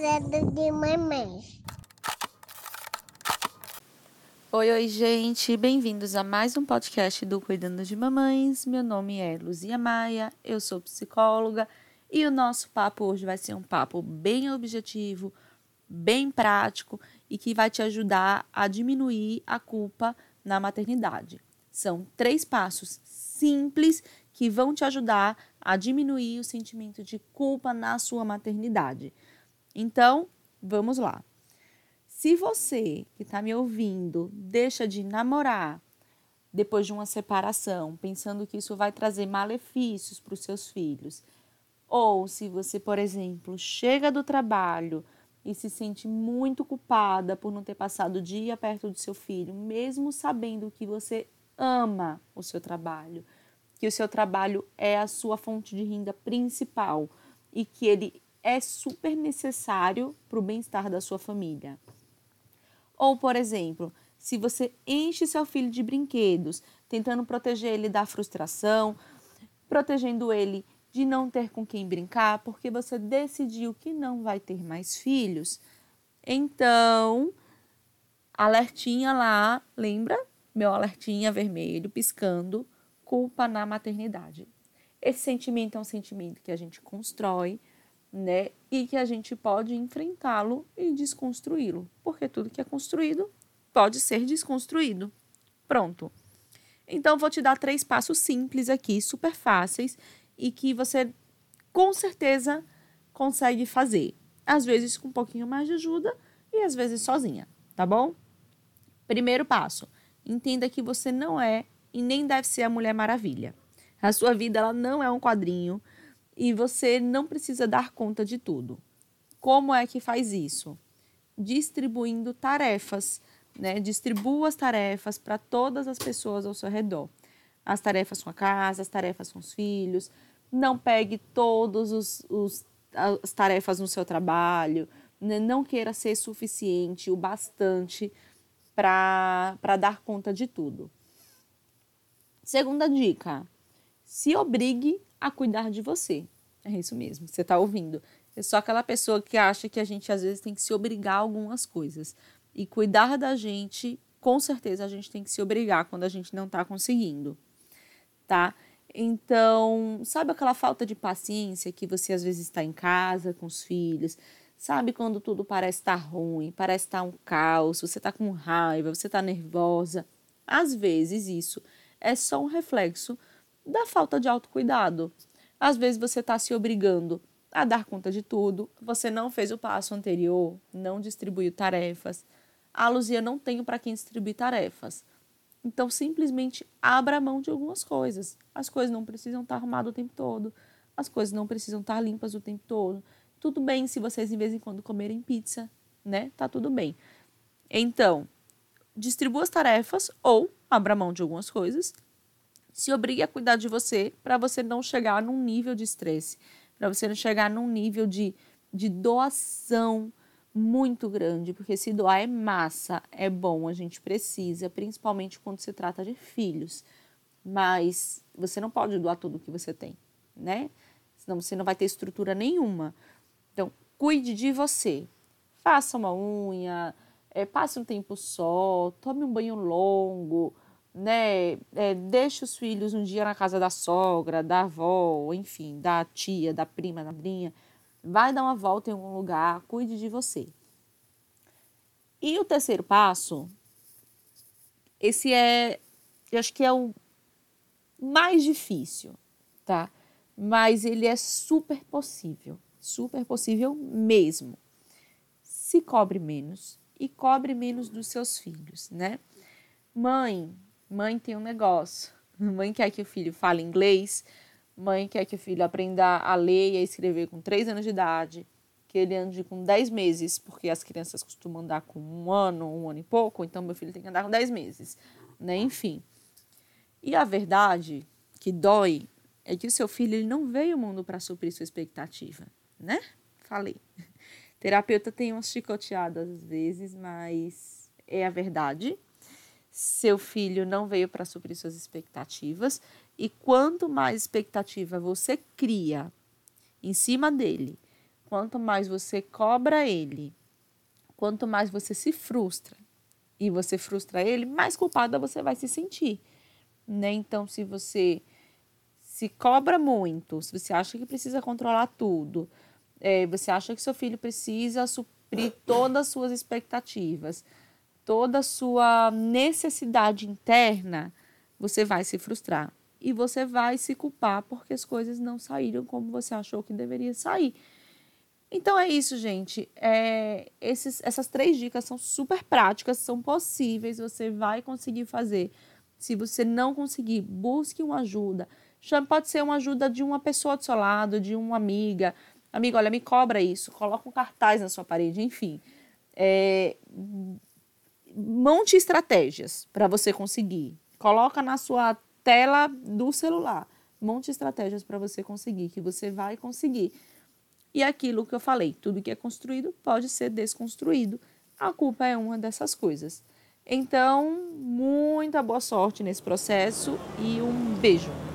cuidando de mamães. Oi, oi, gente, bem-vindos a mais um podcast do Cuidando de Mamães. Meu nome é Luzia Maia, eu sou psicóloga e o nosso papo hoje vai ser um papo bem objetivo, bem prático e que vai te ajudar a diminuir a culpa na maternidade. São três passos simples que vão te ajudar a diminuir o sentimento de culpa na sua maternidade. Então, vamos lá. Se você que está me ouvindo deixa de namorar depois de uma separação, pensando que isso vai trazer malefícios para os seus filhos, ou se você, por exemplo, chega do trabalho e se sente muito culpada por não ter passado o dia perto do seu filho, mesmo sabendo que você ama o seu trabalho, que o seu trabalho é a sua fonte de renda principal e que ele é super necessário para o bem-estar da sua família. Ou, por exemplo, se você enche seu filho de brinquedos, tentando proteger ele da frustração, protegendo ele de não ter com quem brincar, porque você decidiu que não vai ter mais filhos, então, alertinha lá, lembra? Meu alertinha vermelho piscando culpa na maternidade. Esse sentimento é um sentimento que a gente constrói, né? E que a gente pode enfrentá-lo e desconstruí-lo, porque tudo que é construído pode ser desconstruído. Pronto. Então, vou te dar três passos simples aqui, super fáceis e que você com certeza consegue fazer. Às vezes com um pouquinho mais de ajuda e às vezes sozinha, tá bom? Primeiro passo: entenda que você não é e nem deve ser a Mulher Maravilha. A sua vida ela não é um quadrinho e você não precisa dar conta de tudo. Como é que faz isso? Distribuindo tarefas, né? Distribua as tarefas para todas as pessoas ao seu redor. As tarefas com a casa, as tarefas com os filhos. Não pegue todas os, os, as tarefas no seu trabalho. Né? Não queira ser suficiente o bastante para dar conta de tudo. Segunda dica: se obrigue a cuidar de você. É isso mesmo, você está ouvindo. É só aquela pessoa que acha que a gente às vezes tem que se obrigar a algumas coisas. E cuidar da gente, com certeza a gente tem que se obrigar quando a gente não está conseguindo, tá? Então, sabe aquela falta de paciência que você às vezes está em casa com os filhos? Sabe quando tudo parece estar tá ruim, parece estar tá um caos, você está com raiva, você está nervosa? Às vezes isso é só um reflexo da falta de autocuidado. Às vezes você está se obrigando a dar conta de tudo, você não fez o passo anterior, não distribuiu tarefas. A Luzia não tem para quem distribuir tarefas. Então, simplesmente abra mão de algumas coisas. As coisas não precisam estar arrumadas o tempo todo, as coisas não precisam estar limpas o tempo todo. Tudo bem se vocês, de vez em quando, comerem pizza, né? Tá tudo bem. Então, distribua as tarefas ou abra mão de algumas coisas, se obrigue a cuidar de você para você não chegar num nível de estresse, para você não chegar num nível de, de doação muito grande, porque se doar é massa, é bom, a gente precisa, principalmente quando se trata de filhos. Mas você não pode doar tudo que você tem, né? Senão você não vai ter estrutura nenhuma. Então, cuide de você. Faça uma unha, é, passe um tempo só, tome um banho longo, né? É, deixe os filhos um dia na casa da sogra, da avó, enfim, da tia, da prima, da madrinha. Vai dar uma volta em algum lugar, cuide de você. E o terceiro passo, esse é, eu acho que é o mais difícil, tá? Mas ele é super possível, super possível mesmo. Se cobre menos e cobre menos dos seus filhos, né? Mãe, Mãe tem um negócio. Mãe quer que o filho fale inglês. Mãe quer que o filho aprenda a ler e a escrever com 3 anos de idade. Que ele ande com 10 meses, porque as crianças costumam andar com um ano, um ano e pouco. Então, meu filho tem que andar com 10 meses. Né? Enfim. E a verdade que dói é que o seu filho ele não veio ao mundo para suprir sua expectativa, né? Falei. Terapeuta tem umas chicoteadas às vezes, mas é a verdade seu filho não veio para suprir suas expectativas e quanto mais expectativa você cria em cima dele, quanto mais você cobra ele, quanto mais você se frustra e você frustra ele, mais culpada você vai se sentir. Né? Então, se você se cobra muito, se você acha que precisa controlar tudo, é, você acha que seu filho precisa suprir todas as suas expectativas, toda a sua necessidade interna, você vai se frustrar e você vai se culpar porque as coisas não saíram como você achou que deveria sair. Então é isso, gente. É, esses, essas três dicas são super práticas, são possíveis, você vai conseguir fazer. Se você não conseguir, busque uma ajuda. Pode ser uma ajuda de uma pessoa do seu lado, de uma amiga. Amigo, olha, me cobra isso, coloca um cartaz na sua parede, enfim. É, monte estratégias para você conseguir. Coloca na sua tela do celular. Monte estratégias para você conseguir, que você vai conseguir. E aquilo que eu falei, tudo que é construído pode ser desconstruído. A culpa é uma dessas coisas. Então, muita boa sorte nesse processo e um beijo.